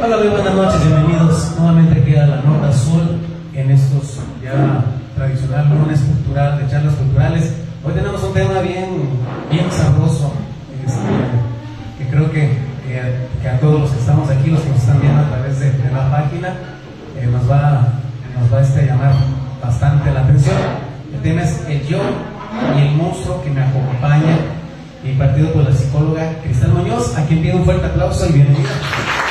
Hola, muy buenas noches, bienvenidos nuevamente aquí a la Nota Sur en estos ya tradicional lunes cultural de charlas culturales. Hoy tenemos un tema bien, bien sabroso, este, que creo que, que, a todos los que estamos aquí, los que nos están viendo a través de, la página, eh, nos va, nos va este, a llamar bastante la atención. El tema es el yo y el monstruo que me acompaña, impartido por la psicóloga Cristal Muñoz, a quien pido un fuerte aplauso y bienvenida.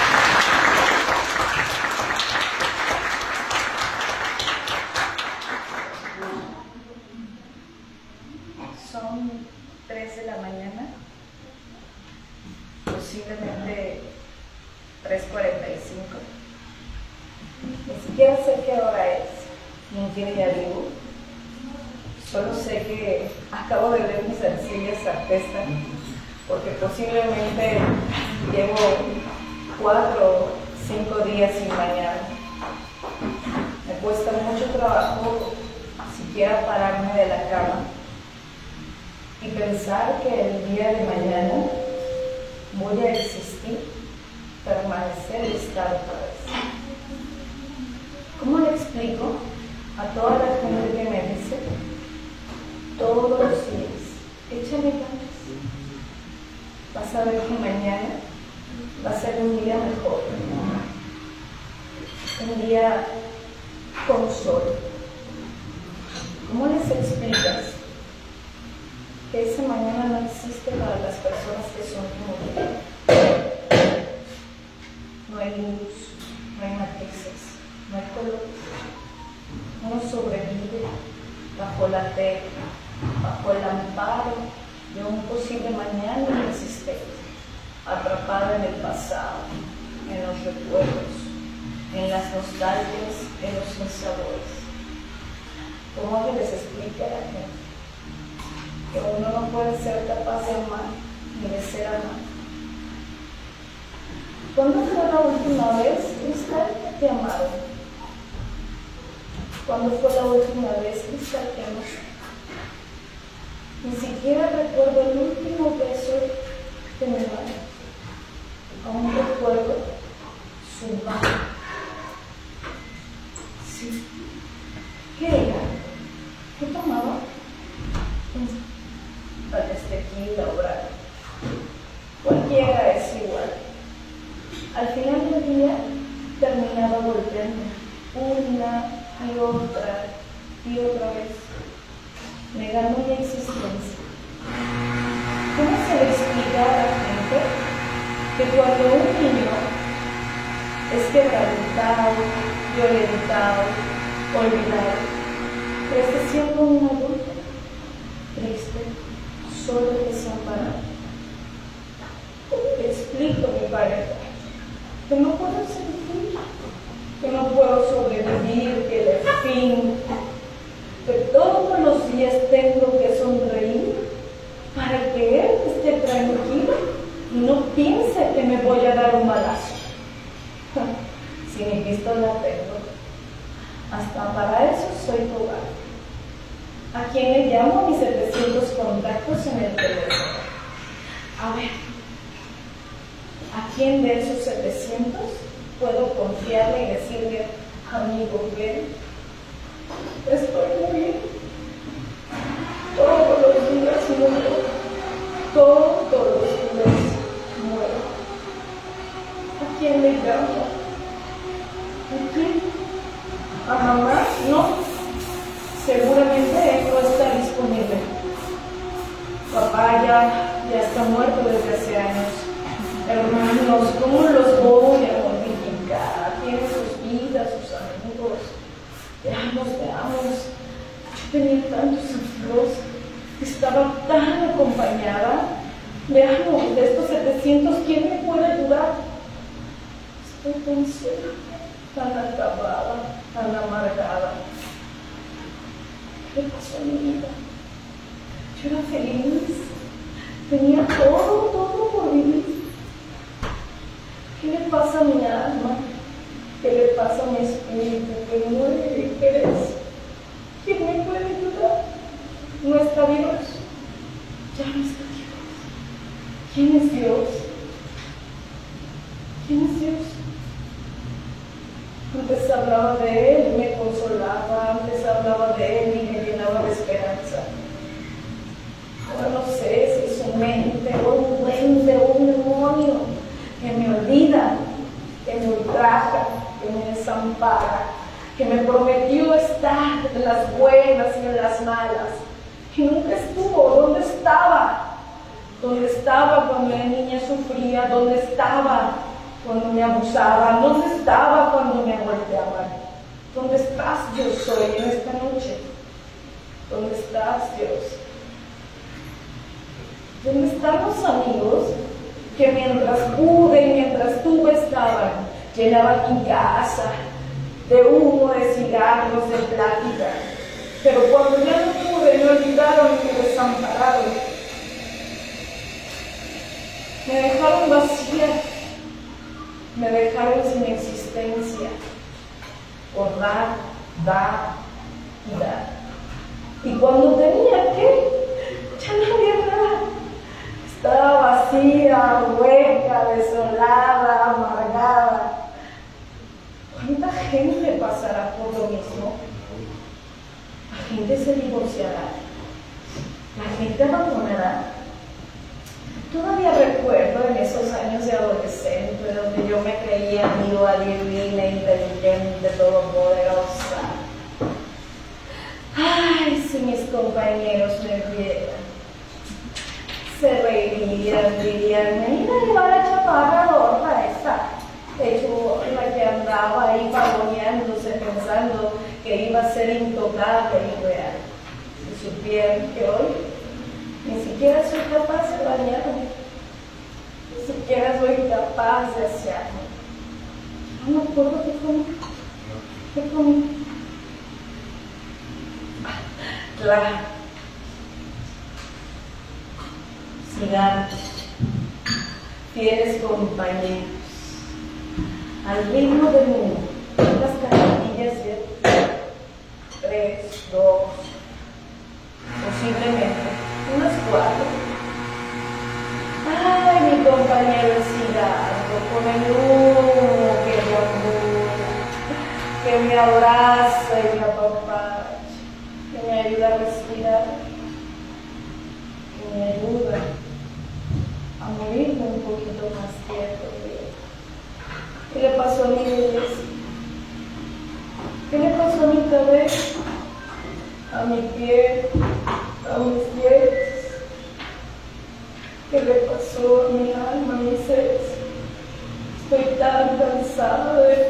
luz, no hay matices, no hay color. Uno sobrevive bajo la tierra, bajo el amparo de un posible mañana inexistente, atrapado en el pasado, en los recuerdos, en las nostalgias, en los sinsabores. ¿Cómo que les explique a la gente que uno no puede ser capaz de amar ni de ser amado? ¿Cuándo fue la última vez usted te amaron? ¿Cuándo fue la última vez que usted te amó? Ni siquiera recuerdo el último beso de mi madre. Aún recuerdo su mano. insultados, violentados, olvidados. Crece siendo un adulto, triste, solo desamparado. Explico a mi pareja que no puedo sentir, que no puedo sobrevivir, que le fin, que todos los días tengo que sonreír para que él esté tranquilo y no piense que me voy a dar un balazo? Sin Cristo no tengo. Hasta para eso soy cobarde. ¿A quién le llamo mis 700 contactos en el teléfono? A ver, ¿a quién de esos 700 puedo confiarle y decirle, amigo, ven? Estoy muy bien. Todos los días muero. Todos los días muero. ¿A quién le llamo? está muerto desde hace años. Hermanos, ¿cómo los voy a mortificar? Tiene sus vidas, sus amigos. Veamos, veamos. Yo tenía tantos amigos, estaba tan acompañada. Veamos, de estos 700, ¿quién me puede ayudar? Estoy tan sola, tan acabada, tan amargada. ¿Qué pasó en mi vida? Yo era feliz Tenía todo, todo por vivir. ¿Qué le pasa a mi alma? ¿Qué le pasa a mi espíritu que muere de interés? ¿Quién me puede ayudar? No está Dios. Ya no está Dios. ¿Quién es Dios? ¿Quién es Dios? Antes hablaba de él, me consolaba, antes hablaba de él y me llenaba de esperanza. Ahora no sé, o un duende o un demonio que me olvida, que me ultraja, que me desampara, que me prometió estar en las buenas y en las malas, que nunca estuvo, ¿dónde estaba? ¿Dónde estaba cuando la niña sufría? ¿Dónde estaba cuando me abusaban? ¿Dónde estaba cuando me golpeaban? ¿Dónde estás, Dios, hoy en esta noche? ¿Dónde estás, Dios? ¿Dónde están los amigos que mientras pude y mientras tú estaban, llenaban mi casa de humo, de cigarros, de plática? Pero cuando ya no pude, me olvidaron y me desampararon. Me dejaron vacía, me dejaron sin existencia, por dar, dar y dar. Y cuando tenía que, ya no había nada. Estaba vacía, hueca, desolada, amargada. ¿Cuánta gente pasará por lo mismo? La gente se divorciará. La gente abandonará. Todavía recuerdo en esos años de adolescente donde yo me creía viva, divina, inteligente, todopoderosa. Ay, si mis compañeros me vieran que andaba ahí pavoneándose pensando que iba a ser intocable y real. Si supieran que hoy ni siquiera soy capaz de bañarme, ni siquiera soy capaz de hacerme. No me acuerdo qué comí. ¿Qué comí? Claro gigantes, fieles compañeros, al ritmo del mundo, las carretillas de tres, dos, posiblemente unas cuatro. Ay, mi compañero cigarro, con el humo que me que me abraza y me apapacha, que me ayuda a respirar, que me ayuda morirme un poquito más tiempo. ¿Qué le pasó a mi belleza? ¿Qué le pasó a mi cabeza? A mi piel, a mis dientes. ¿Qué le pasó a mi alma, a mi ser? Estoy tan cansada de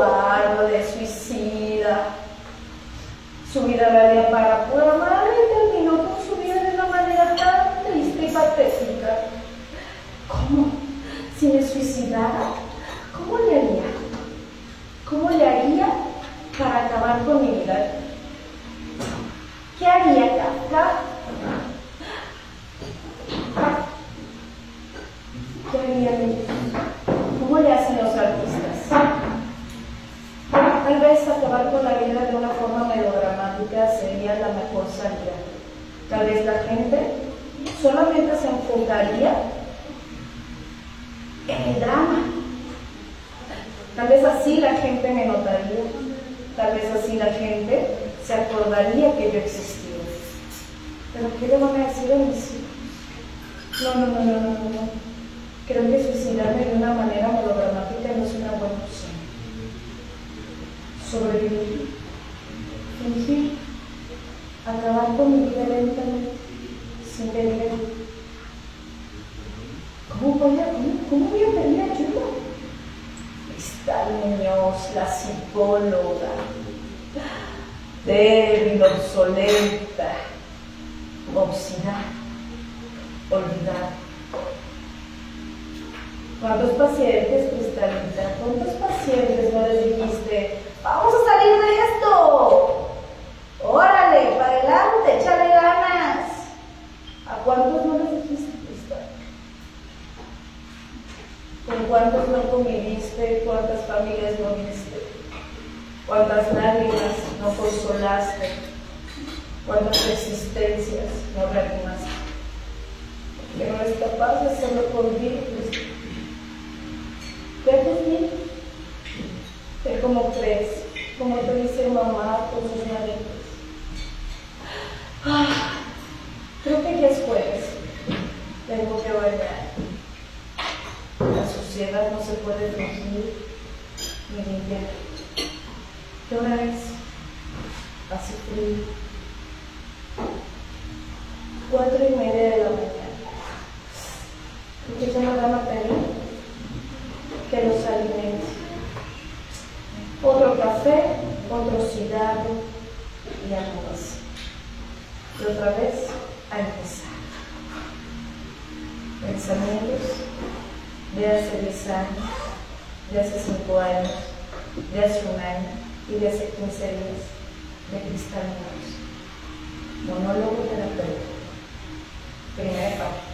Cobarde, suicida. Su vida valía para pura madre y terminó con su vida de una manera tan triste y patética. ¿Cómo? Si me suicidara, ¿cómo le haría? ¿Cómo le haría para acabar con mi vida? ¿Qué haría Kafka? ¿Qué haría ¿Cómo le hacen los artistas? Tal vez acabar con la vida de una forma melodramática sería la mejor. Tal vez la gente solamente se enfocaría en el drama. Tal vez así la gente me notaría. Tal vez así la gente se acordaría que yo existía. Pero ¿qué le van a decir a mis hijos? No, no, no, no, no, no. Creo que suicidarme de una manera melodramática no es una buena opción. Sobrevivir, fingir, acabar con mi vida lentamente, sin pedir ¿Cómo voy a, cómo, cómo voy a pedir ayuda? Está Muñoz, la psicóloga, débil, obsoleta, obstinada, olvidada. ¿Cuántos pacientes, Cristalita? ¿Cuántos pacientes no les dijiste, vamos a salir de esto? Órale, para adelante, échale ganas. ¿A cuántos no les dijiste, Cristal? ¿Con cuántos no conviviste? ¿Cuántas familias no viste? ¿Cuántas lágrimas no consolaste? ¿Cuántas existencias no reanimaste? Que no eres capaz de hacerlo por ti, Cristal. ¿Ves bien? Es como crees, como te dice mamá con sus manitos. Ah, creo que ya es jueves. Tengo que bailar. La sociedad no se puede fingir ni limpiar. ¿Qué hora es? Hace frío. Cuatro y media de la mañana. ¿Y qué te me van a pedir? que los alimente. Otro café, otro cigarro y amigos. Y otra vez a empezar. Pensamientos de hace 10 años, de hace 5 años, de hace un año y de hace 15 días de cristalinos. Monólogo terapéutico. Primera parte.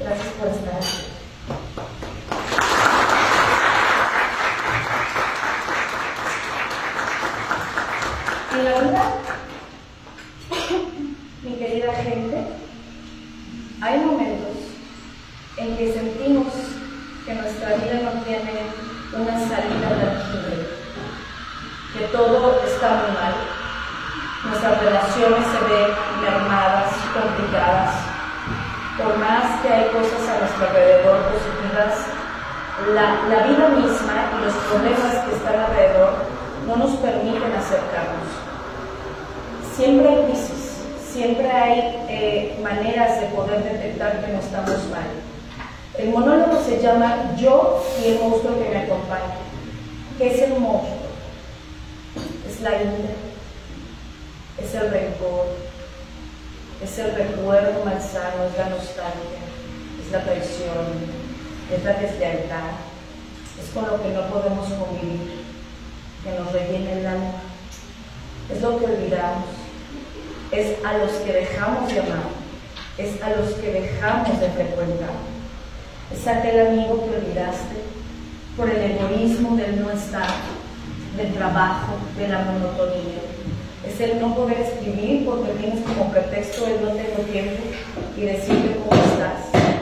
Gracias por estar aquí. En la vida, mi querida gente, hay momentos en que sentimos que nuestra vida no tiene una salida tangible, que todo está muy mal, nuestras relaciones se ven mermadas, complicadas, por más que hay cosas a nuestro alrededor positivas, la, la vida misma y los problemas que están alrededor no nos permiten acercarnos siempre hay crisis, siempre hay eh, maneras de poder detectar que no estamos mal. El monólogo se llama Yo y el monstruo que me acompaña. ¿Qué es el monstruo? Es la ira, es el rencor, es el recuerdo malsano, es la nostalgia, es la traición, es la deslealtad, es con lo que no podemos convivir, que nos rellena el alma, es lo que olvidamos, es a los que dejamos de amar, es a los que dejamos de frecuentar. Es aquel amigo que olvidaste por el egoísmo del no estar, del trabajo, de la monotonía. Es el no poder escribir porque tienes como pretexto el no tengo tiempo y decirle cómo estás.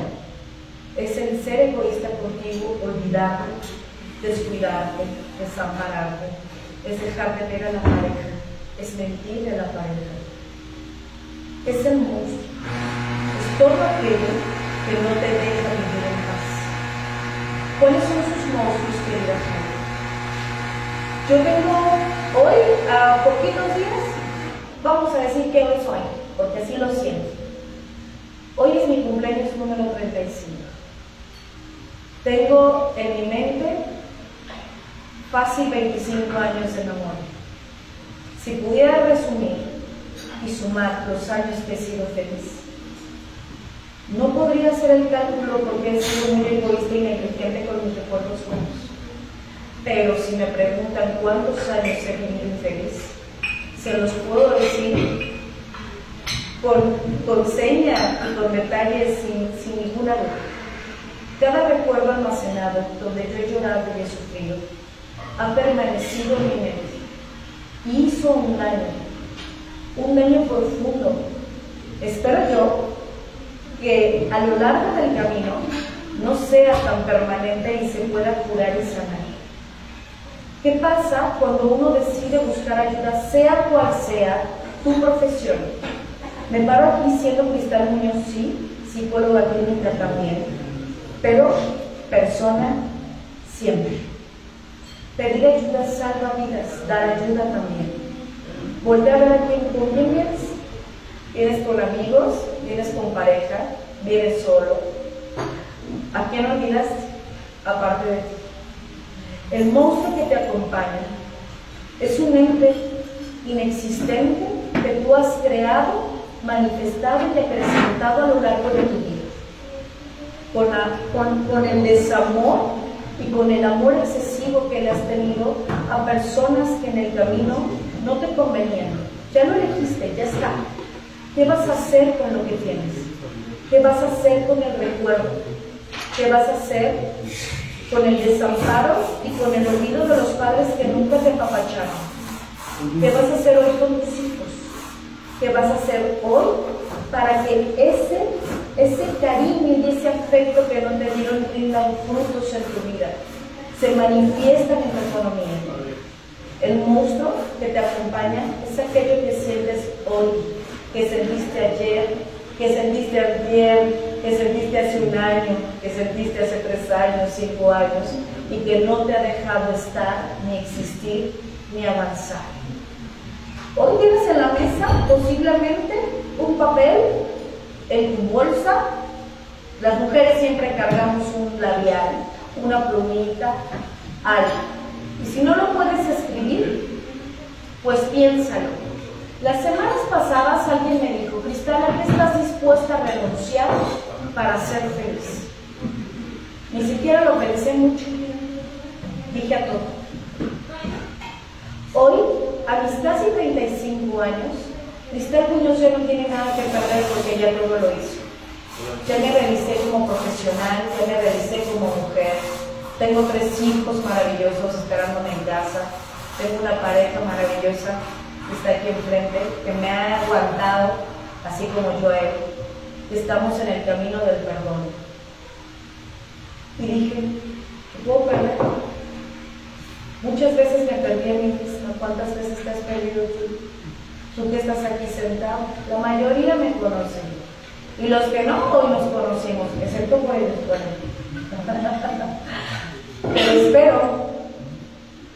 Es el ser egoísta contigo, olvidarte, descuidarte, desampararte. es dejar de ver a la pareja, es mentir a la pareja. Es el monstruo, es todo aquello que no te deja vivir en paz. ¿Cuáles son sus monstruos, querida gente? Yo vengo hoy, a poquitos días, vamos a decir que hoy soy, porque así lo siento. Hoy es mi cumpleaños número 35. Tengo en mi mente fácil 25 años de amor. Si pudiera resumir y sumar los años que he sido feliz, no podría hacer el cálculo porque he sido muy egoísta y negligente con mis recuerdos buenos. Pero si me preguntan cuántos años he vivido infeliz, se los puedo decir con, con seña y con detalles sin, sin ninguna duda. Cada recuerdo almacenado donde yo he llorado y he sufrido ha permanecido en mi mente. Hizo un daño, un daño profundo. Espero yo que a lo largo del camino no sea tan permanente y se pueda curar y sanar. ¿Qué pasa cuando uno decide buscar ayuda, sea cual sea tu profesión? Me paro aquí siendo Cristal Muñoz, sí, psicóloga clínica también, pero persona siempre. Pedir ayuda salva vidas, dar ayuda también. Volver a ver con. Vienes con amigos, vienes con pareja, vienes solo. ¿A quién olvidas aparte de ti? El monstruo que te acompaña es un ente inexistente que tú has creado, manifestado y acrecentado a lo largo de tu vida. Con, el desamor y con el amor excesivo que le has tenido a personas que en el camino no te convenían. Ya lo elegiste, ya está. ¿Qué vas a hacer con lo que tienes? ¿Qué vas a hacer con el recuerdo? ¿Qué vas a hacer con el desamparo y con el olvido de los padres que nunca te papacharon? ¿Qué vas a hacer hoy con tus hijos? ¿Qué vas a hacer hoy para que ese, ese cariño y ese afecto que no te dieron rindan frutos en tu vida? Se manifiestan en tu economía. El monstruo que te acompaña es aquello que sientes hoy, que sentiste ayer, que sentiste ayer, que sentiste hace un año, que sentiste hace tres años, cinco años, y que no te ha dejado estar, ni existir, ni avanzar. Hoy tienes en la mesa posiblemente un papel en tu bolsa. Las mujeres siempre cargamos un labial, una plumita, algo. Y si no lo puedes escribir, pues piénsalo. Las semanas pasadas alguien me dijo, Cristal, ¿a qué estás dispuesta a renunciar para ser feliz? Ni siquiera lo pensé mucho. Dije a todo. Hoy, a mis casi 35 años, Cristal Muñoz ya no tiene nada que perder porque ya todo lo hizo. Ya me revisé como profesional, ya me revisé como mujer. Tengo tres hijos maravillosos esperándome en casa. Tengo una pareja maravillosa que está aquí enfrente, que me ha aguantado, así como yo a. Estamos en el camino del perdón. Y dije, ¿qué puedo perder? Muchas veces me perdí a mí misma. ¿Cuántas veces te has perdido tú? Tú que estás aquí sentado. La mayoría me conocen. Y los que no, hoy nos conocimos, excepto por ellos. Pero espero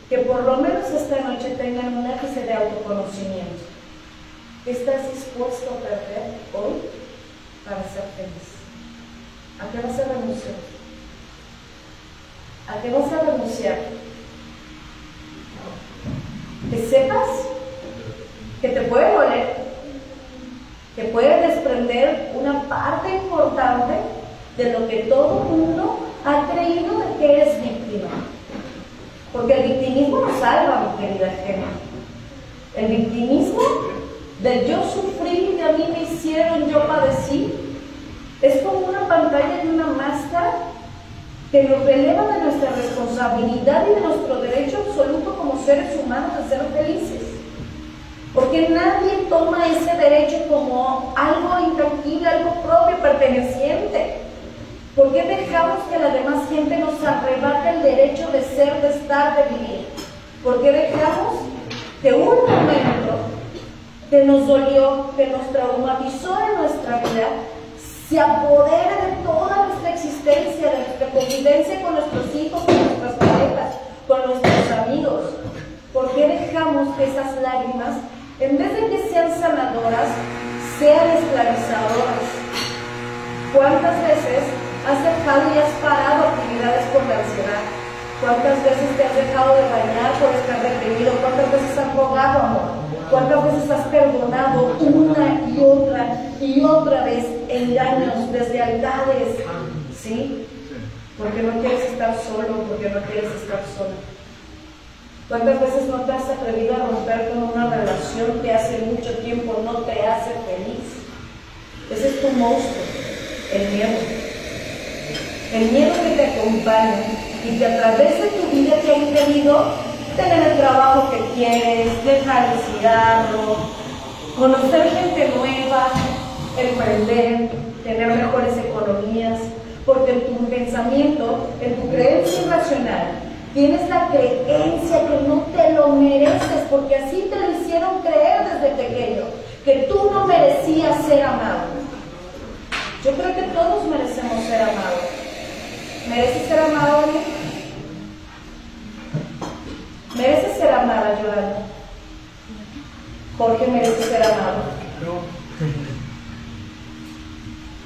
que por lo menos esta noche tengan un ápice de autoconocimiento. ¿Qué estás dispuesto a perder hoy para ser feliz? ¿A qué vas a renunciar? ¿A qué vas a renunciar? Que sepas que te puede doler, que puede desprender una parte importante de lo que todo mundo ha creído de que es víctima. Porque el victimismo no salva, mi querida gente. El victimismo del yo sufrí, de a mí me hicieron, yo padecí, es como una pantalla y una máscara que nos releva de nuestra responsabilidad y de nuestro derecho absoluto como seres humanos de ser felices. Porque nadie toma ese derecho como algo intangible, algo propio, perteneciente. ¿Por qué dejamos que la demás gente nos arrebate el derecho de ser, de estar, de vivir? ¿Por qué dejamos que un momento que nos dolió, que nos traumatizó en nuestra vida, se apodere de toda nuestra existencia, de nuestra convivencia con nuestros hijos, con nuestras parejas, con nuestros amigos? ¿Por qué dejamos que esas lágrimas, en vez de que sean sanadoras, sean esclavizadoras? ¿Cuántas veces has dejado y has parado actividades por la ansiedad? ¿Cuántas veces te has dejado de bañar por estar deprimido? ¿Cuántas veces has rogado amor? ¿Cuántas veces has perdonado una y otra y otra vez engaños, deslealtades? ¿Sí? Porque no quieres estar solo, porque no quieres estar sola. ¿Cuántas veces no te has atrevido a romper con una relación que hace mucho tiempo no te hace feliz? Ese es tu monstruo, el miedo. El miedo que te acompaña y que a través de tu vida te ha impedido tener el trabajo que quieres, dejar el cigarro, conocer gente nueva, emprender, tener mejores economías, porque tu pensamiento, en tu creencia irracional, tienes la creencia que no te lo mereces, porque así te lo hicieron creer desde pequeño, que tú no merecías ser amado. Yo creo que todos merecemos ser amados. ¿Mereces ser amado, Mereces ser amada, Yolanda. Jorge merece ser amado.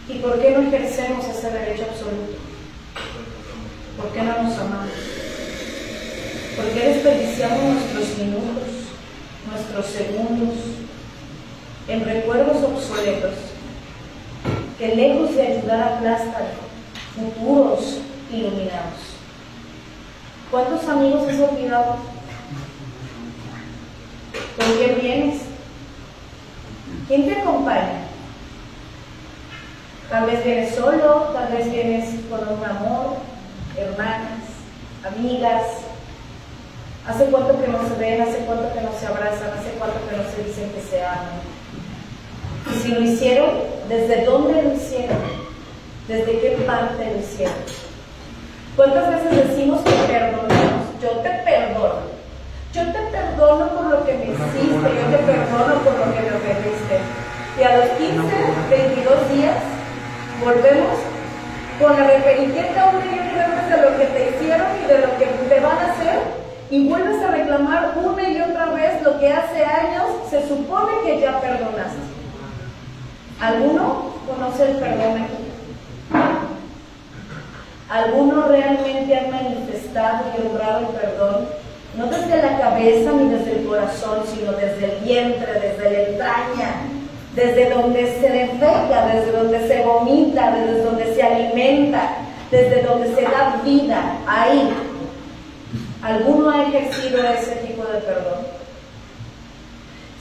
¿Y por qué no ejercemos ese derecho absoluto? ¿Por qué no nos amamos? ¿Por qué desperdiciamos nuestros minutos, nuestros segundos en recuerdos obsoletos que lejos de ayudar aplastan futuros iluminados? ¿Cuántos amigos has olvidado? ¿Con quién vienes? ¿Quién te acompaña? Tal vez vienes solo, tal vez vienes con un amor, hermanas, amigas. ¿Hace cuánto que no se ven? ¿Hace cuánto que no se abrazan? ¿Hace cuánto que no se dicen que se aman? Y si lo hicieron, ¿desde dónde lo hicieron? ¿Desde qué parte lo hicieron? ¿Cuántas veces decimos que perdonamos? Yo te perdono. Yo te perdono por lo que me hiciste, yo te perdono por lo que me ofendiste. Y a los 15, 22 días, volvemos con la reperiqueta una y de lo que te hicieron y de lo que te van a hacer, y vuelves a reclamar una y otra vez lo que hace años se supone que ya perdonaste. ¿Alguno conoce el perdón aquí? ¿Alguno realmente ha manifestado y logrado el perdón? No desde la cabeza ni desde el corazón, sino desde el vientre, desde la entraña, desde donde se defeca, desde donde se vomita, desde donde se alimenta, desde donde se da vida, ahí. ¿Alguno ha ejercido ese tipo de perdón?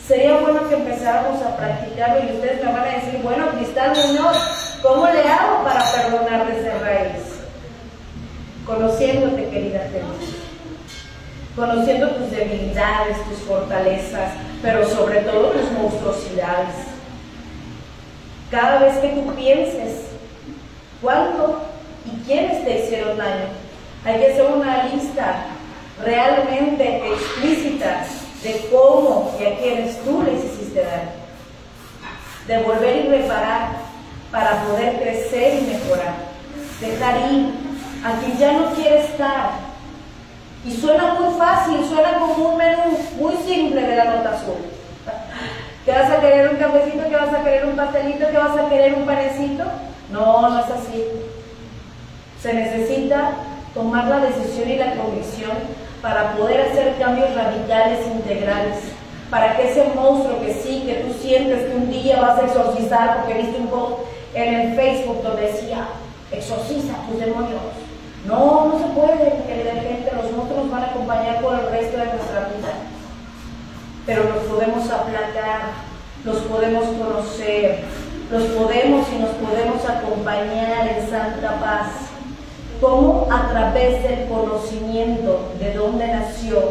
Sería bueno que empezáramos a practicarlo y ustedes me van a decir, bueno, Cristal Muñoz, ¿cómo le hago para perdonar desde raíz? Conociéndote, querida Teresa conociendo tus debilidades, tus fortalezas, pero sobre todo tus monstruosidades. Cada vez que tú pienses cuánto y quiénes te hicieron daño, hay que hacer una lista realmente explícita de cómo y a quiénes tú les hiciste daño. Devolver y reparar para poder crecer y mejorar. Dejar ir a quien ya no quiere estar y suena muy fácil, suena como un menú muy simple de la nota azul. ¿Que vas a querer un cafecito? ¿Que vas a querer un pastelito? ¿Que vas a querer un panecito? No, no es así. Se necesita tomar la decisión y la convicción para poder hacer cambios radicales integrales. Para que ese monstruo que sí, que tú sientes que un día vas a exorcizar, porque viste un post en el Facebook donde decía, exorciza tus demonios no, no se puede, querida gente, los monstruos van a acompañar por el resto de nuestra vida. Pero los podemos aplacar, los podemos conocer, los podemos y nos podemos acompañar en santa paz. ¿Cómo? A través del conocimiento de dónde nació,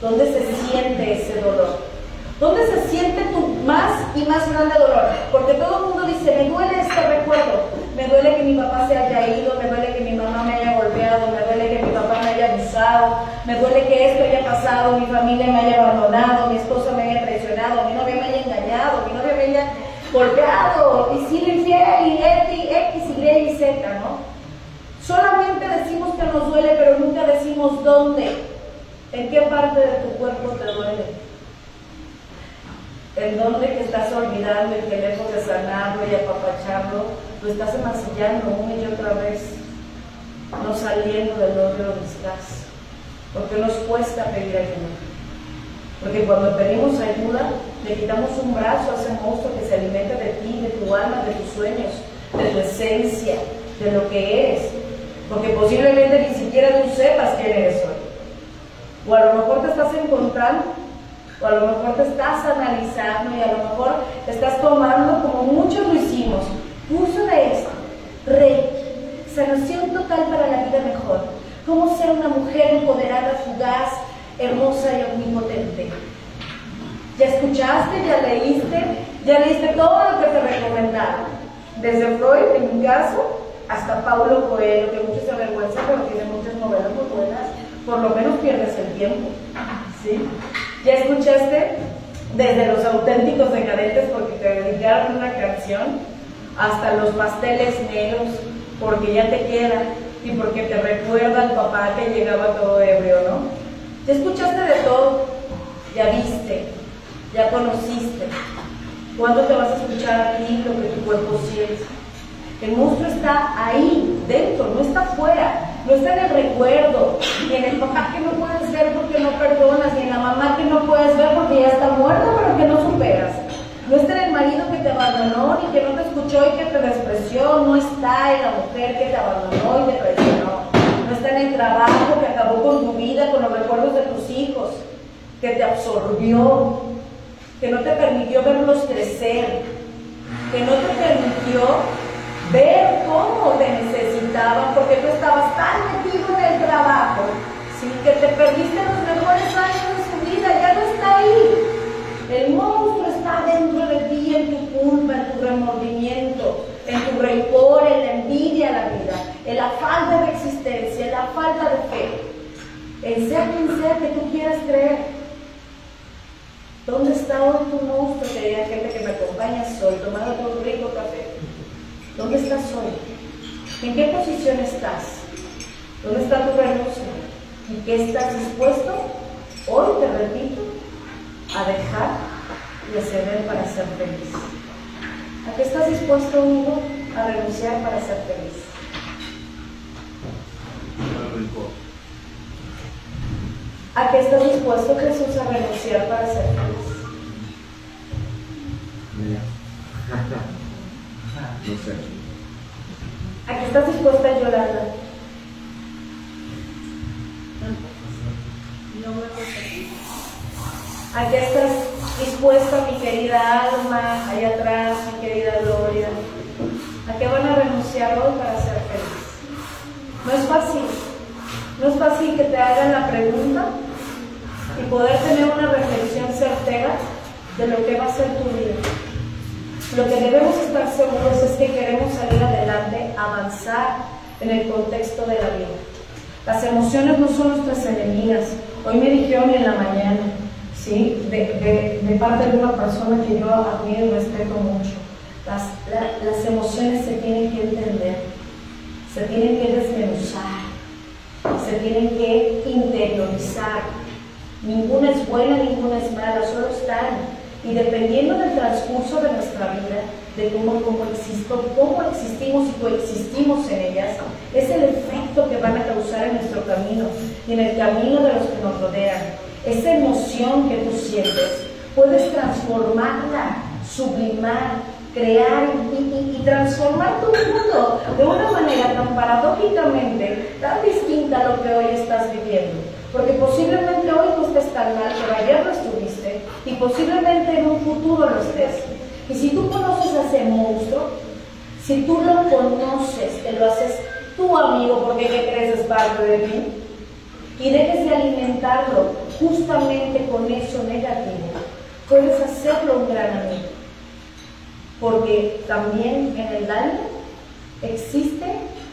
dónde se siente ese dolor. ¿Dónde se siente tu más y más grande dolor? Porque todo el mundo dice, me duele este recuerdo, me duele que mi papá se haya ido, me duele que mi mamá me haya golpeado, me duele que mi papá me haya abusado, me duele que esto haya pasado, mi familia me haya abandonado, mi esposo me haya traicionado, mi novia me haya engañado, mi novia me haya golpeado, y sido infiel, y X, y Z, ¿no? Solamente decimos que nos duele, pero nunca decimos dónde, en qué parte de tu cuerpo te duele. En dónde que estás olvidando y que lejos de sanarlo y apapacharlo, lo estás emancillando una y otra vez, no saliendo del odio donde estás. Porque nos cuesta pedir ayuda. Porque cuando pedimos ayuda, le quitamos un brazo a ese monstruo que se alimenta de ti, de tu alma, de tus sueños, de tu esencia, de lo que eres. Porque posiblemente ni siquiera tú sepas quién eres hoy. O a lo mejor te estás encontrando, o a lo mejor te estás analizando y a lo mejor te estás tomando como muchos lo hicimos. Curso de esto, rey, sanación total para la vida mejor. Cómo ser una mujer empoderada, fugaz, hermosa y omnipotente. Ya escuchaste, ya leíste, ya leíste todo lo que te recomendaron. Desde Freud, en mi caso, hasta Paulo Coelho, que muchos se avergüenza, pero tiene muchas novelas muy buenas. Por lo menos pierdes el tiempo. ¿sí? Ya escuchaste desde los auténticos decadentes porque te dedicaron una canción, hasta los pasteles negros porque ya te queda y porque te recuerda al papá que llegaba todo ebrio, ¿no? Ya escuchaste de todo, ya viste, ya conociste. ¿Cuándo te vas a escuchar a ti lo que tu cuerpo siente? El monstruo está ahí, dentro, no está afuera, no está en el recuerdo, ni en el papá que no puedes ver porque no perdonas, ni en la mamá que no puedes ver porque ya está muerta pero que no superas. No está en el marido que te abandonó, ni que no te escuchó y que te despreció, no está en la mujer que te abandonó y te traicionó. No está en el trabajo que acabó con tu vida, con los recuerdos de tus hijos, que te absorbió, que no te permitió verlos crecer, que no te permitió ver cómo te necesitaban, porque tú estabas tan metido en el trabajo, ¿sí? que te perdiste los mejores años de su vida, ya no está ahí. El monstruo está dentro de ti, en tu culpa, en tu remordimiento, en tu rencor, en la envidia a la vida, en la falta de existencia, en la falta de fe, en sea quien sea que tú quieras creer. ¿Dónde está hoy tu monstruo? Querida gente que me acompaña hoy, tomando un rico café. ¿Dónde estás hoy? ¿En qué posición estás? ¿Dónde está tu renuncia? ¿Y qué estás dispuesto? Hoy te repito, a dejar y a ceder para ser feliz. ¿A qué estás dispuesto, Hugo, a renunciar para ser feliz? ¿A qué estás dispuesto, Jesús, a renunciar para ser feliz? No. ¿A qué estás dispuesta, Yolanda? No me gusta. ¿A qué estás dispuesta, mi querida alma, allá atrás, mi querida Gloria? ¿A qué van a renunciar hoy para ser feliz? No es fácil. No es fácil que te hagan la pregunta y poder tener una reflexión certera de lo que va a ser tu vida. Lo que debemos estar seguros es que queremos salir adelante, avanzar en el contexto de la vida. Las emociones no son nuestras enemigas. Hoy me dijeron en la mañana, ¿sí? de, parte de una persona que yo admiro y respeto mucho. Las, la, las emociones se tienen que entender, se tienen que desmenuzar, se tienen que interiorizar. Ninguna es buena, ninguna es mala, solo están. Y dependiendo del transcurso de nuestra vida, de cómo, cómo existo, cómo existimos y coexistimos en ellas, es el efecto que van a causar en nuestro camino y en el camino de los que nos rodean. Esa emoción que tú sientes, puedes transformarla, sublimar, crear y, y, y, transformar tu mundo de una manera tan paradójicamente, tan distinta a lo que hoy estás viviendo. Porque posiblemente hoy no estés tan mal, pero ayer lo estuviste y posiblemente en un futuro lo estés. Y si tú conoces a ese monstruo, si tú lo conoces, te lo haces tu amigo porque ¿qué crees es parte de ti, y dejes de alimentarlo justamente con eso negativo, puedes hacerlo un gran amigo. Porque también en el daño existe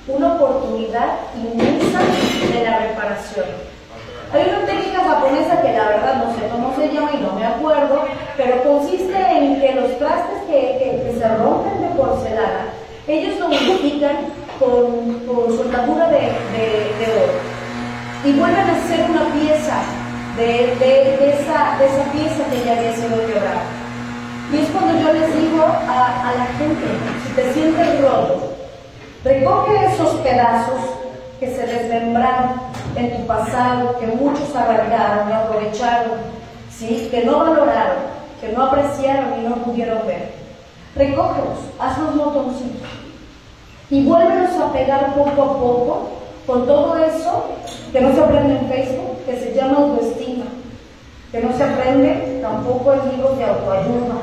una oportunidad inmensa de la reparación. Hay una técnica japonesa que la verdad no sé cómo se llama y no me acuerdo, pero consiste en que los trastes que, se rompen de porcelana, ellos lo unifican con, con soldadura de, oro y vuelven a hacer una pieza de, esa, de esa pieza que ya había sido quebrada. Y es cuando yo les digo a, a la gente, si te sientes roto, recoge esos pedazos que se desmembraron en tu pasado, que muchos arrancaron aprovecharon, ¿sí? que no valoraron, que no apreciaron y no pudieron ver. Recógelos, hazlos motoncitos y vuélvelos a pegar poco a poco con todo eso que no se aprende en Facebook, que se llama autoestima, que no se aprende tampoco en libros de autoayuda,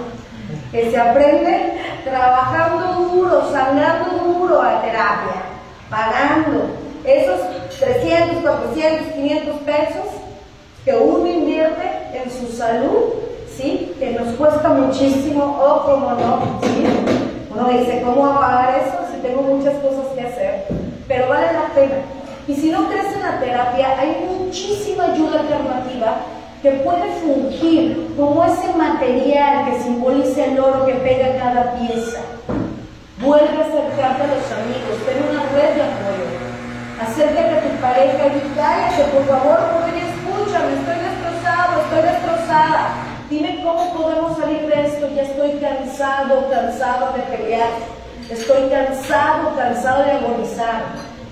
que se aprende trabajando duro, sanando duro a terapia, pagando esos 300, 400, 500 pesos que uno invierte en su salud, ¿sí? Que nos cuesta muchísimo, o como no, ¿sí? Uno dice, ¿cómo va eso si tengo muchas cosas que hacer? Pero vale la pena. Y si no crees en la terapia, hay muchísima ayuda alternativa que puede fungir como ese material que simboliza el oro que pega cada pieza. Vuelve a acercarte a los amigos, ten una red de acércate a tu pareja y cállate, por favor, porque escúchame, estoy destrozado, estoy destrozada. Dime cómo podemos salir de esto, ya estoy cansado, cansado de pelear, estoy cansado, cansado de agonizar.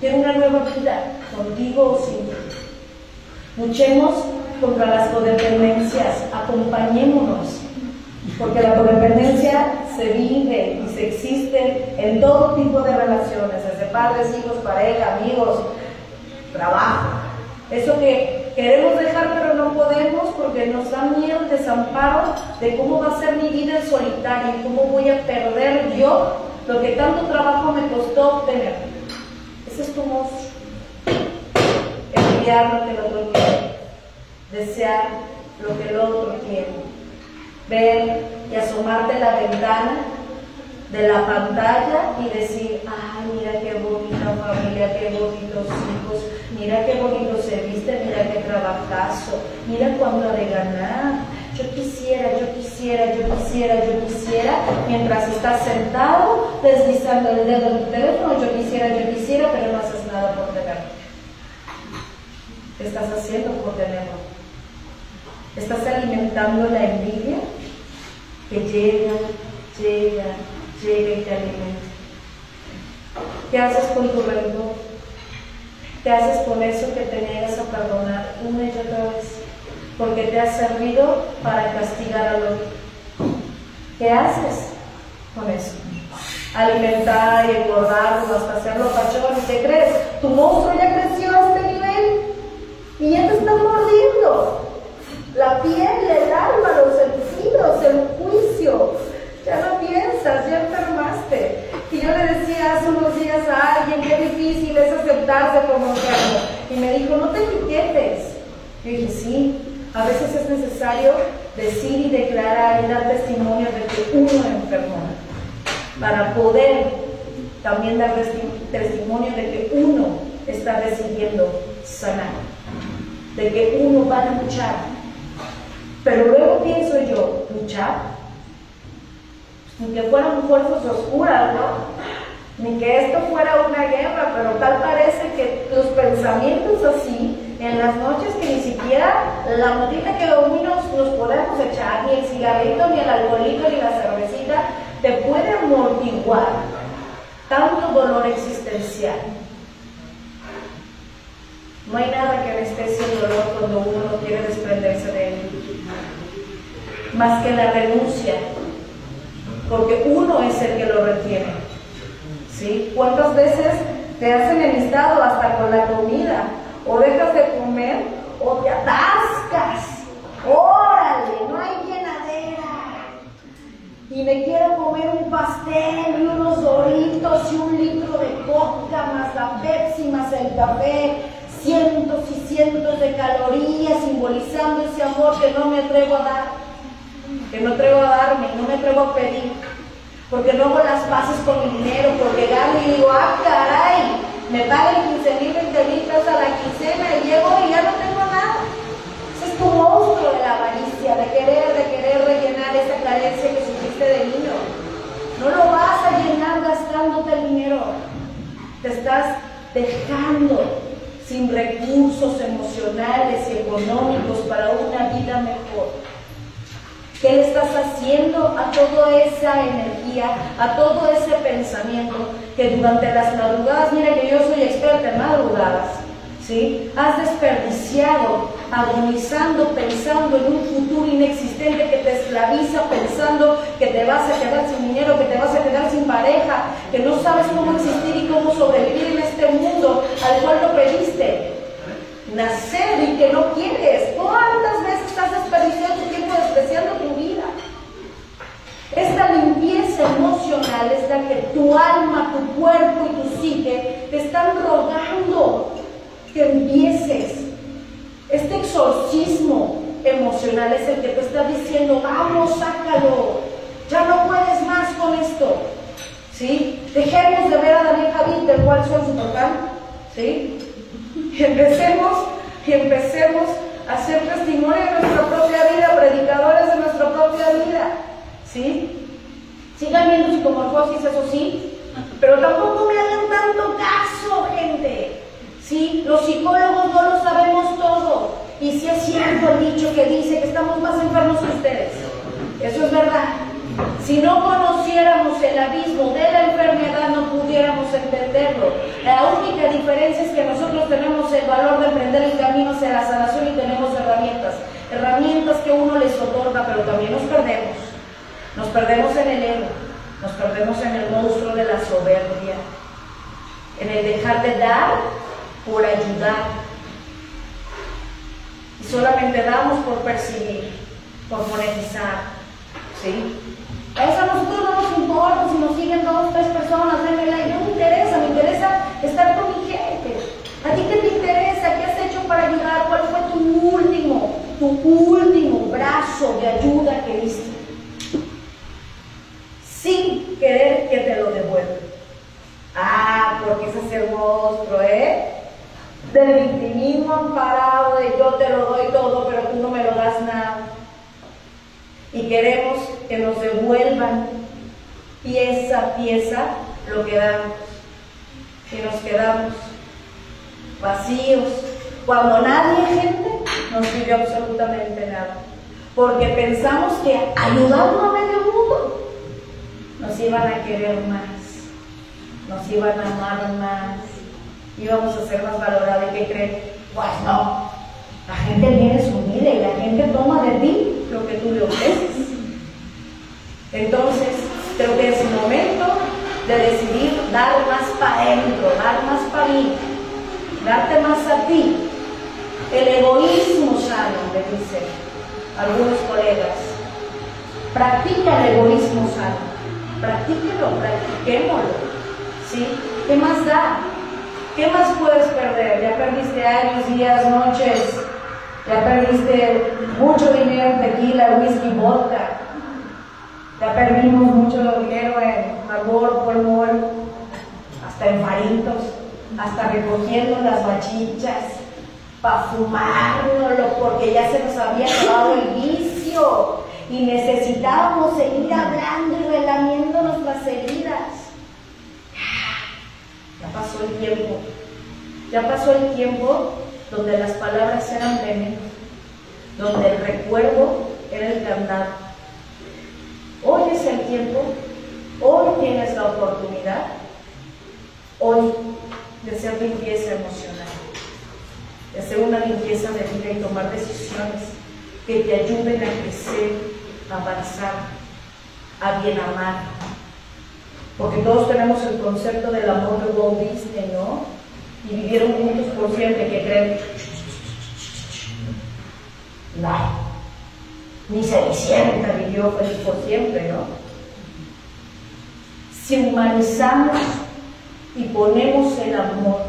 Quiero una nueva vida, contigo o sin ti. Luchemos contra las codependencias, acompañémonos, porque la codependencia se vive y se existe en todo tipo de relaciones, desde padres, hijos, pareja, amigos, trabajo. Eso que queremos dejar pero no podemos porque nos da miedo desamparo de cómo va a ser mi vida en solitario cómo voy a perder yo lo que tanto trabajo me costó obtener. Ese es tu monstruo. Enviar lo que el otro quiere, desear lo que el otro quiere ver y asomarte la ventana de la pantalla y decir, ay, mira qué bonita familia, qué bonitos hijos, mira qué bonito se viste, mira qué trabajazo, mira cuánto ha de ganar. Yo quisiera, yo quisiera, yo quisiera, yo quisiera, mientras estás sentado deslizando el dedo en tu teléfono, yo quisiera, yo quisiera, pero no haces nada por tenerlo. ¿Qué estás haciendo por tenerlo? ¿Estás alimentando la envidia? Que llega, llega, llega y te alimenta. ¿Qué haces con tu rencor? ¿Qué haces con eso que te niegas a perdonar una y otra vez? Porque te ha servido para castigar al otro. ¿Qué haces con eso? Alimentar y engordarlo hasta hacerlo pachón. ¿Y qué crees? Tu monstruo ya creció a este nivel y ya te está mordiendo la piel, el alma, los sentidos, el juicio. Ya no piensas, ya enfermaste. Y yo le decía hace unos días a alguien, qué difícil es aceptarse como enfermo. Y me dijo, no te etiquetes. Yo dije, sí, a veces es necesario decir y declarar y dar testimonio de que uno enfermó. Para poder también dar testimonio de que uno está decidiendo sanar. De que uno va a luchar pero luego pienso yo, luchar, ni que fueran fuerzas oscuras, ¿no? Ni que esto fuera una guerra, pero tal parece que los pensamientos así, en las noches que ni siquiera la motita que domina nos podemos echar, ni el cigarrito, ni el alcoholito, ni la cervecita, te puede amortiguar tanto dolor existencial. No hay nada que anestesie el dolor cuando uno no quiere desprenderse de él más que la renuncia, porque uno es el que lo retiene. ¿Sí? ¿Cuántas veces te has enemistado hasta con la comida? O dejas de comer o te atascas. Órale, no hay llenadera. Y me quiero comer un pastel y unos doritos y un litro de coca más la Pepsi más el café cientos y cientos de calorías simbolizando ese amor que no me atrevo a dar que no atrevo a darme, no me atrevo a pedir, porque no hago las paces con mi dinero, porque gano y digo, ah, caray, me pagan 15 mil, 20 mil a la quincena y llego y ya no tengo nada. monstruo de la avaricia, de querer, de querer rellenar esa carencia que sufriste de niño. No lo vas a llenar gastándote el dinero. Te estás dejando sin recursos emocionales y económicos para una vida mejor. ¿Qué le estás haciendo a toda esa energía, a todo ese pensamiento que durante las madrugadas, mira que yo soy experta en madrugadas, ¿sí? Has desperdiciado agonizando, pensando en un futuro inexistente que te esclaviza, pensando que te vas a quedar sin dinero, que te vas a quedar sin pareja, que no sabes cómo existir y cómo sobrevivir en este mundo al cual lo pediste. Nacer y que no quieres. ¿Cuántas veces estás desperdiciando tu tiempo despreciando tu? Esta limpieza emocional es la que tu alma, tu cuerpo y tu psique te están rogando que empieces. Este exorcismo emocional es el que te está diciendo, vamos, sácalo, ya no puedes más con esto. ¿Sí? Dejemos de ver a Daniel Javid, del cual soy su total. ¿Sí? Y empecemos, y empecemos a ser testimonio de nuestra propia vida, predicadores de nuestra propia vida. ¿Sí? Sigan viendo psicomorfosis, eso sí, pero tampoco me hagan tanto caso, gente. ¿Sí? Los psicólogos no lo sabemos todo. Y si es cierto el dicho que dice que estamos más enfermos que ustedes. Eso es verdad. Si no conociéramos el abismo de la enfermedad, no pudiéramos entenderlo. La única diferencia es que nosotros tenemos el valor de emprender el camino hacia la sanación y tenemos herramientas. Herramientas que uno les otorga, pero también nos perdemos. Nos perdemos en el ego, nos perdemos en el monstruo de la soberbia, en el dejar de dar por ayudar. Y solamente damos por percibir, por monetizar. ¿Sí? A eso a nosotros no nos importa si nos siguen dos, tres personas, denme like. No me interesa, me interesa estar con mi gente. ¿A ti qué te interesa? ¿Qué has hecho para ayudar? ¿Cuál fue tu último, tu último brazo de ayuda que diste? Sin querer que te lo devuelvan. Ah, porque ese es el monstruo, ¿eh? Del amparado, de yo te lo doy todo, pero tú no me lo das nada. Y queremos que nos devuelvan pieza a pieza lo que damos. Y nos quedamos vacíos. Cuando nadie, gente, nos sirve absolutamente nada. Porque pensamos que ayudando a medio mundo nos iban a querer más nos iban a amar más, íbamos a ser más valorados. ¿Y qué creen? Pues no. La gente viene vida y la gente toma de ti lo que tú le ofreces. Entonces, creo que es momento de decidir dar más para adentro, dar más para mí, darte más a ti. El egoísmo sano, me dicen algunos colegas. Practica el egoísmo sano. Practíquelo, practiquémoslo. ¿Sí? ¿Qué más da? ¿Qué más puedes perder? Ya perdiste años, días, noches, ya perdiste mucho dinero en tequila, whisky, vodka, ya perdimos mucho dinero en Marlboro, Polmol, hasta en faritos, hasta recogiendo las bachichas, para fumárnoslo, porque ya se nos había acabado el vicio y necesitábamos seguir hablando y relamiendo nuestras heridas. Pasó el tiempo. Ya pasó el tiempo donde las palabras eran veneno, donde el recuerdo era el candado. Hoy es el tiempo, hoy tienes la oportunidad, hoy, de hacer limpieza emocional, de hacer una limpieza de vida y tomar decisiones que te ayuden a crecer, a avanzar, a bien amar, porque todos tenemos el concepto del amor de Walt Disney, ¿no? Y vivieron juntos por siempre, ¿qué creen? No. Ni Cenicienta vivió por siempre, ¿no? Si humanizamos y ponemos el amor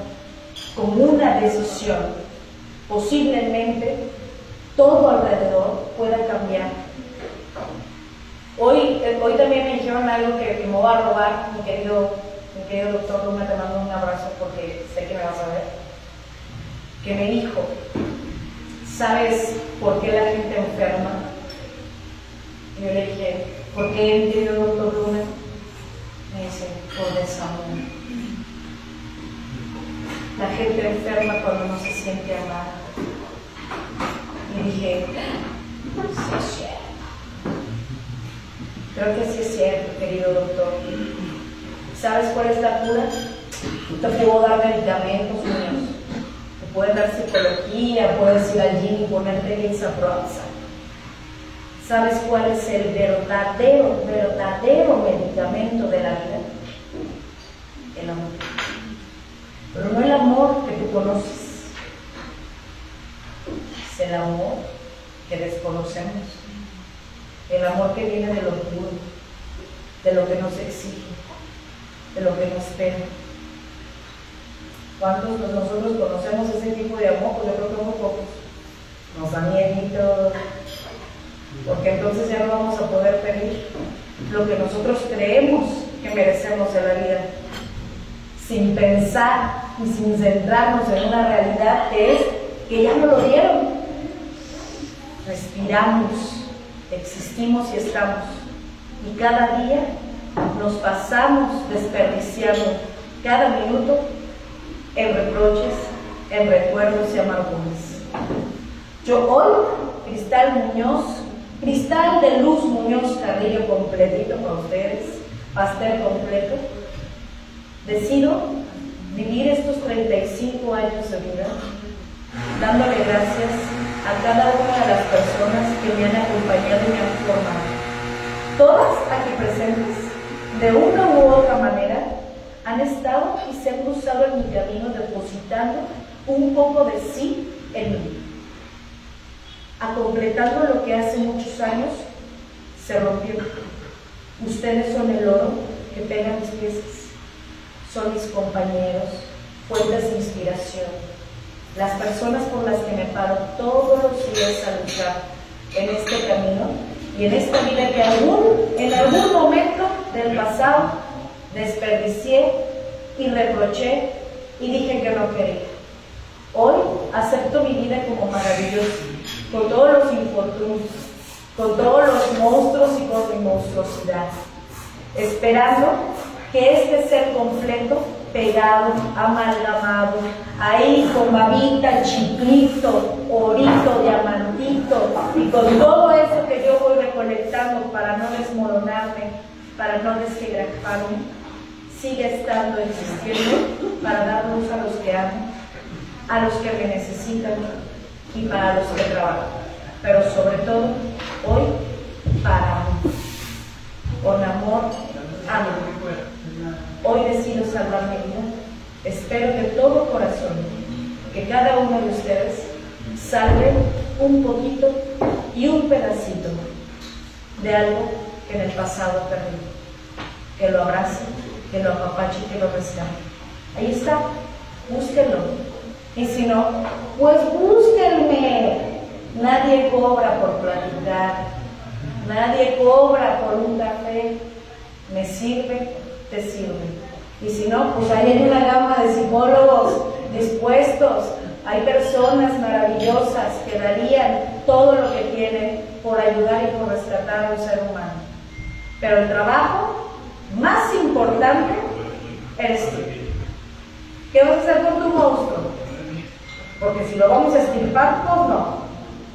como una decisión, posiblemente todo alrededor pueda cambiar Hoy, eh, hoy también me dijeron algo que, me va a robar, mi querido, mi querido doctor Luma, te mando un abrazo porque sé que me vas a ver. Que me dijo, ¿sabes por qué la gente enferma? Y yo le dije, ¿por qué, querido doctor Luna? Me dice, por desamor. La gente enferma cuando no se siente amada. Y dije, es cierto. Creo que sí es cierto, querido doctor. ¿Sabes cuál es la cura? Te puedo dar medicamentos, niños. Te pueden dar psicología, puedes ir allí y ponerte esa proxa. ¿Sabes cuál es el verdadero, verdadero medicamento de la vida? El amor. Pero no el amor que tú conoces, es el amor que desconocemos. El amor que viene de lo puro, de lo que nos exige, de lo que nos espera. ¿Cuántos de nosotros conocemos ese tipo de amor? Pues yo creo que muy pocos. Nos da miedo, porque entonces ya no vamos a poder pedir lo que nosotros creemos que merecemos en la vida, sin pensar y sin centrarnos en una realidad que es que ya no lo dieron. Respiramos, existimos y estamos. Y cada día nos pasamos desperdiciando cada minuto en reproches, en recuerdos y amarguras. Yo hoy, Cristal Muñoz, Cristal de Luz Muñoz Carrillo completito para ustedes, pastel completo, decido vivir estos 35 años de vida dándole gracias a cada una de las personas que me han acompañado y me han formado. Todas aquí presentes, de una u otra manera, han estado y se han cruzado en mi camino depositando un poco de sí en mí, a completando lo que hace muchos años se rompió. Ustedes son el oro que pega mis piezas, son mis compañeros, fuentes de inspiración, las personas por las que me paro todos los días a luchar en este camino y en esta vida que algún, en algún momento del pasado desperdicié y reproché y dije que no quería. Hoy acepto mi vida como maravillosa, con todos los infortunios, con todos los monstruos y con mi monstruosidad, esperando que este ser completo, pegado, amalgamado, ahí con babita, chiclito, orito, diamantito, y con todo eso que yo voy recolectando para no desmoronarme, para no desquebrajarme, sigue estando existiendo para dar luz a los que amo, a los que me necesitan y para los que trabajan. Pero sobre todo, hoy, para mí. Con amor, amo. Hoy decido salvar mi. Espero de todo corazón que cada uno de ustedes salve un poquito y un pedacito de algo que en el pasado perdí. Que lo abrace, que lo apapache, que lo rescate. Ahí está, búsquenlo. Y si no, pues búsquenme. Nadie cobra por platicar, nadie cobra por un café. Me sirve, te sirve. Y si no, pues ahí hay una gama de psicólogos dispuestos. Hay personas maravillosas que darían todo lo que tienen por ayudar y por rescatar a un ser humano. Pero el trabajo más importante eres tú. ¿Qué vas a hacer con tu monstruo? Porque si lo vamos a estirpar, pues no.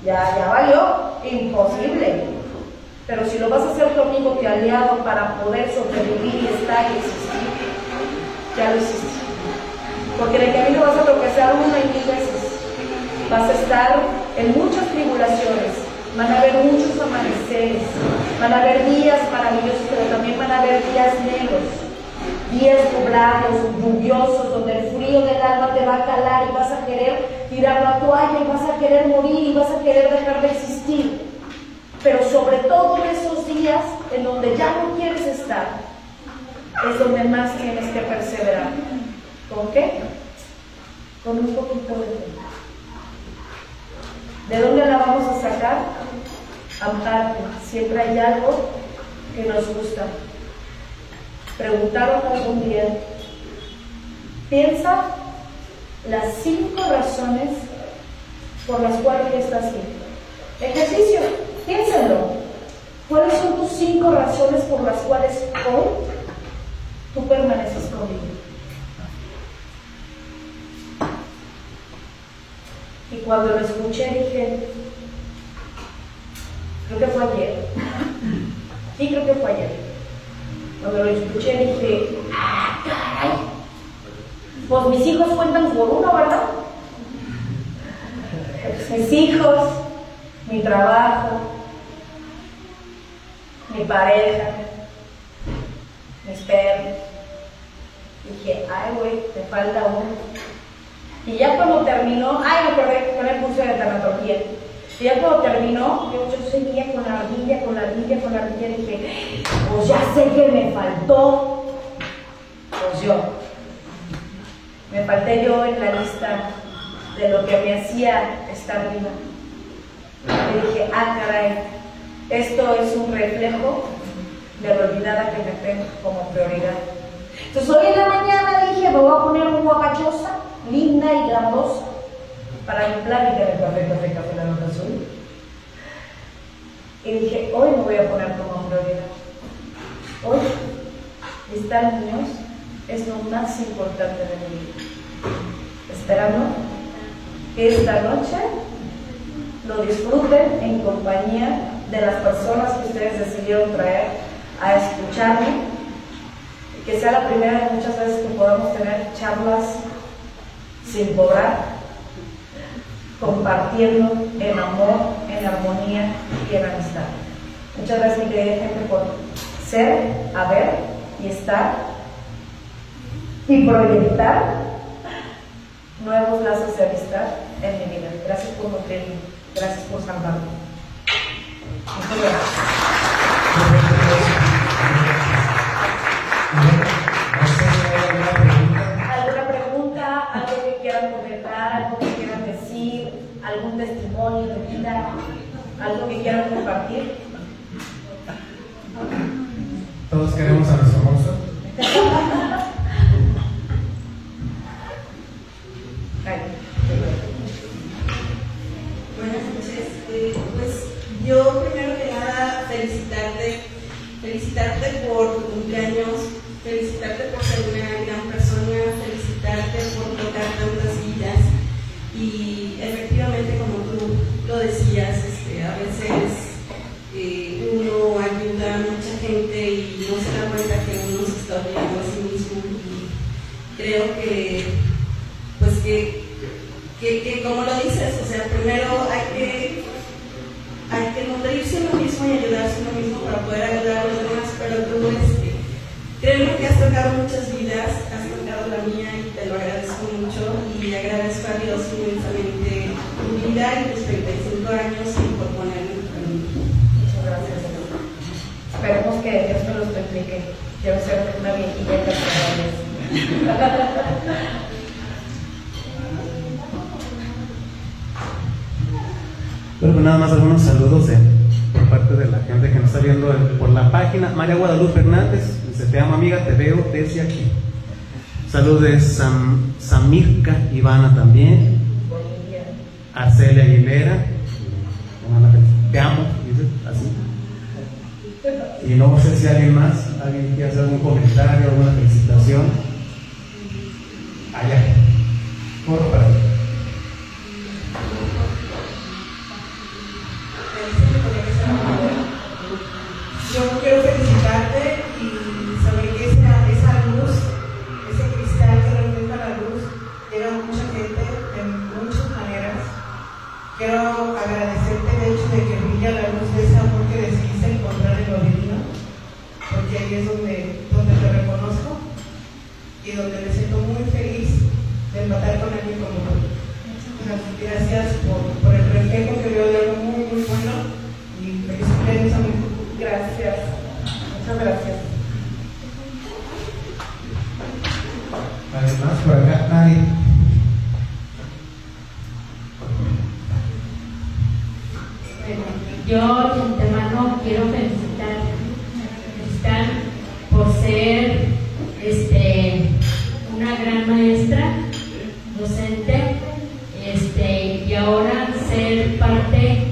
Ya, ya valió, imposible. Pero si lo vas a hacer tu amigo, tu aliado, para poder sobrevivir y estar y existir, ya lo hiciste. Porque en el camino vas a tropezar una y mil veces. Vas a estar en muchas tribulaciones, van a haber muchos amaneceres, van a haber días maravillosos, pero también van a haber días negros, días nublados, lluviosos, donde el frío del alma te va a calar y vas a querer tirar la toalla y vas a querer morir y vas a querer dejar de existir. Pero sobre todo esos días en donde ya no quieres estar, es donde más tienes que perseverar. ¿Con qué? Con un poquito de fe. ¿De dónde la vamos a sacar? Aparte, siempre hay algo que nos gusta. Preguntaron algún día, piensa las cinco razones por las cuales estás haciendo. Ejercicio, piénsalo. ¿Cuáles son tus cinco razones por las cuales hoy tú permaneces conmigo? Y cuando lo escuché dije, creo que fue ayer. Sí, creo que fue ayer. Cuando lo escuché dije, ah, caray. Pues mis hijos cuentan por uno, ¿verdad? Mis hijos, mi trabajo, mi pareja, mis perros. Dije, ay, güey, te falta uno. Y ya cuando terminó, ay, me acordé con el curso de tanatología. Y ya cuando terminó, yo, yo seguía con la ardilla, con la ardilla, con la ardilla. Dije, pues ya sé que me faltó. Pues yo. Me falté yo en la lista de lo que me hacía estar viva. Y dije, ah, caray, esto es un reflejo de lo olvidada que me tengo como prioridad. Entonces hoy en la mañana dije, me voy a poner un guapachosa, linda y grandosa, para mi y que café, café, café, la nota azul. Y dije, hoy me voy a poner como prioridad. Hoy, estar niños es lo más importante de mi vida. Esperando esta noche lo disfruten en compañía de las personas que ustedes decidieron traer a escucharme, que sea la primera de muchas veces que podamos tener charlas sin cobrar, compartiendo en amor, en armonía y en amistad. Muchas gracias, mi querida gente, por ser, haber y estar y proyectar nuevos lazos de amistad en mi vida. Gracias por nutrirme, gracias por salvarme. Muchas gracias. ¿Alguna pregunta? ¿Algo que quieran comentar? ¿Algo que quieran decir? ¿Algún testimonio de vida? ¿Algo que quieran compartir? Todos queremos a nuestro monstruo. felicitarte por tu cumpleaños, felicitarte por ser una gran persona, felicitarte por tocar tantas vidas. Y efectivamente como tú lo decías, este, a veces eh, uno ayuda a mucha gente y no se da cuenta que uno se está olvidando a sí mismo. Y creo que pues que que, que como lo dices, o sea, primero hay que, hay que nutrirse uno mismo y ayudarse uno mismo para poder ayudar a los demás, pero tú, este, créeme que has tocado muchas vidas, has tocado la mía y te lo agradezco mucho y agradezco a Dios inmensamente tu vida y tus 35 años y por ponerme en tu camino. Muchas gracias. Esperemos que Dios me lo explique. Quiero ser una viejilla las Bueno, pues nada más algunos saludos de- por parte de la gente que nos está viendo por la página. María Guadalupe Hernández, te amo amiga, te veo desde aquí. Saludos de Sam, Samirka Ivana también. Arcelia Aguilera. Te amo, así. Y no sé si alguien más, alguien quiere hacer algún comentario, alguna felicitación. Yo de antemano quiero felicitar, felicitar por ser este, una gran maestra, docente, este, y ahora ser parte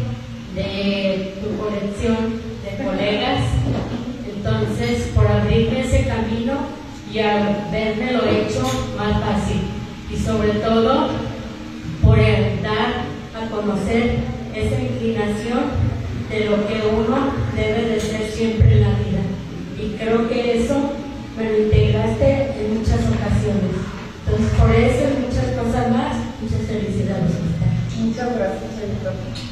de tu colección de colegas. Entonces, por abrirme ese camino y haberme lo hecho más fácil. Y sobre todo, por dar a conocer esa inclinación de lo que uno debe de ser siempre en la vida. Y creo que eso me lo integraste en muchas ocasiones. Entonces, por eso muchas cosas más, muchas felicidades. Muchas gracias, señora.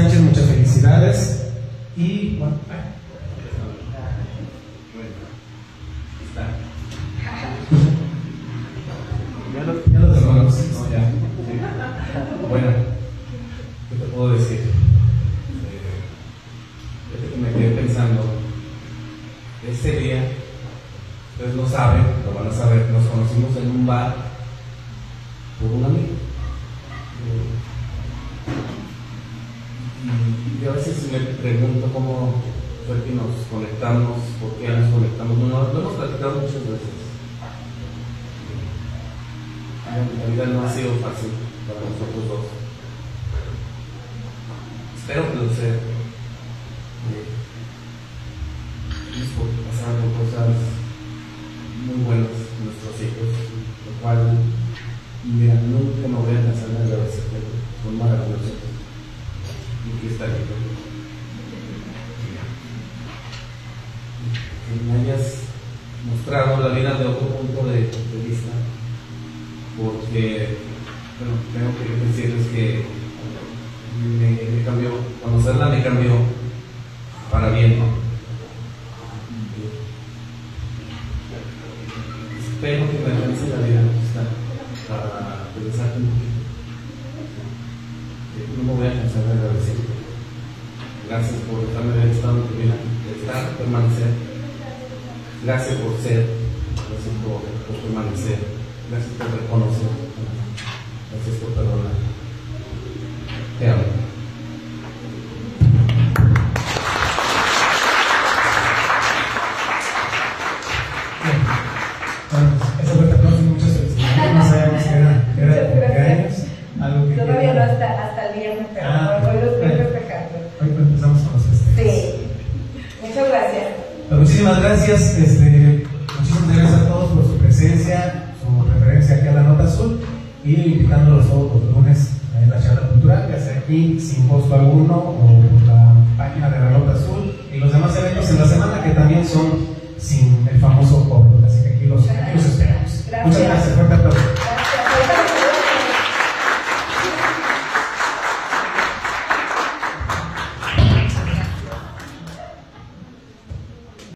Sánchez hemos pasado cosas